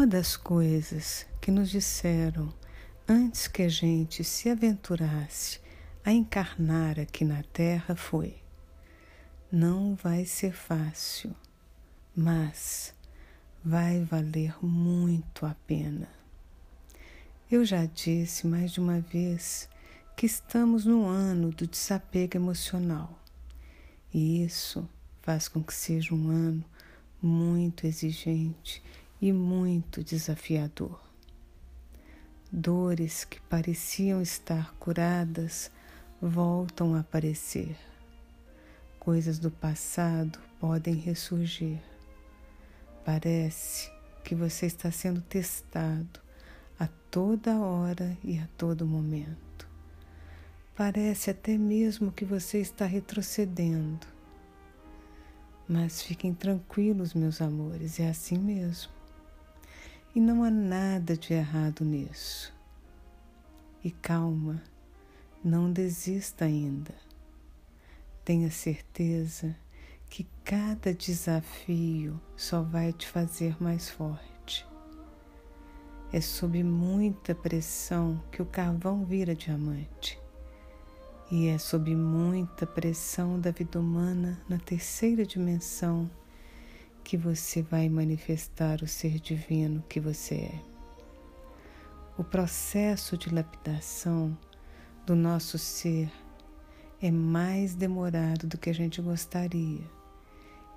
Uma das coisas que nos disseram antes que a gente se aventurasse a encarnar aqui na Terra foi: não vai ser fácil, mas vai valer muito a pena. Eu já disse mais de uma vez que estamos no ano do desapego emocional e isso faz com que seja um ano muito exigente e muito desafiador. Dores que pareciam estar curadas voltam a aparecer. Coisas do passado podem ressurgir. Parece que você está sendo testado a toda hora e a todo momento. Parece até mesmo que você está retrocedendo. Mas fiquem tranquilos, meus amores, é assim mesmo. E não há nada de errado nisso. E calma, não desista ainda. Tenha certeza que cada desafio só vai te fazer mais forte. É sob muita pressão que o carvão vira diamante. E é sob muita pressão da vida humana na terceira dimensão que você vai manifestar o ser divino que você é. O processo de lapidação do nosso ser é mais demorado do que a gente gostaria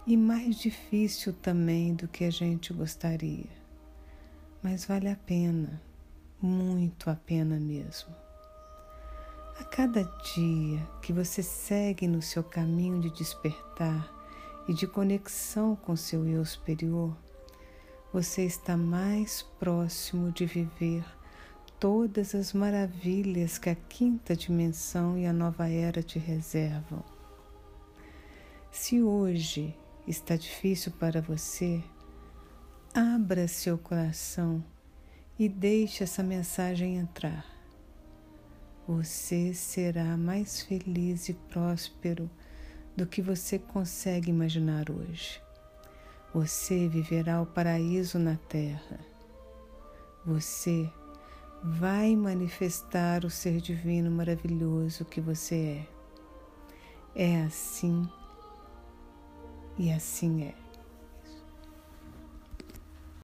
e mais difícil também do que a gente gostaria. Mas vale a pena, muito a pena mesmo. A cada dia que você segue no seu caminho de despertar e de conexão com seu eu superior, você está mais próximo de viver todas as maravilhas que a quinta dimensão e a nova era te reservam. Se hoje está difícil para você, abra seu coração e deixe essa mensagem entrar você será mais feliz e próspero do que você consegue imaginar hoje. Você viverá o paraíso na terra. Você vai manifestar o ser divino maravilhoso que você é. É assim e assim é.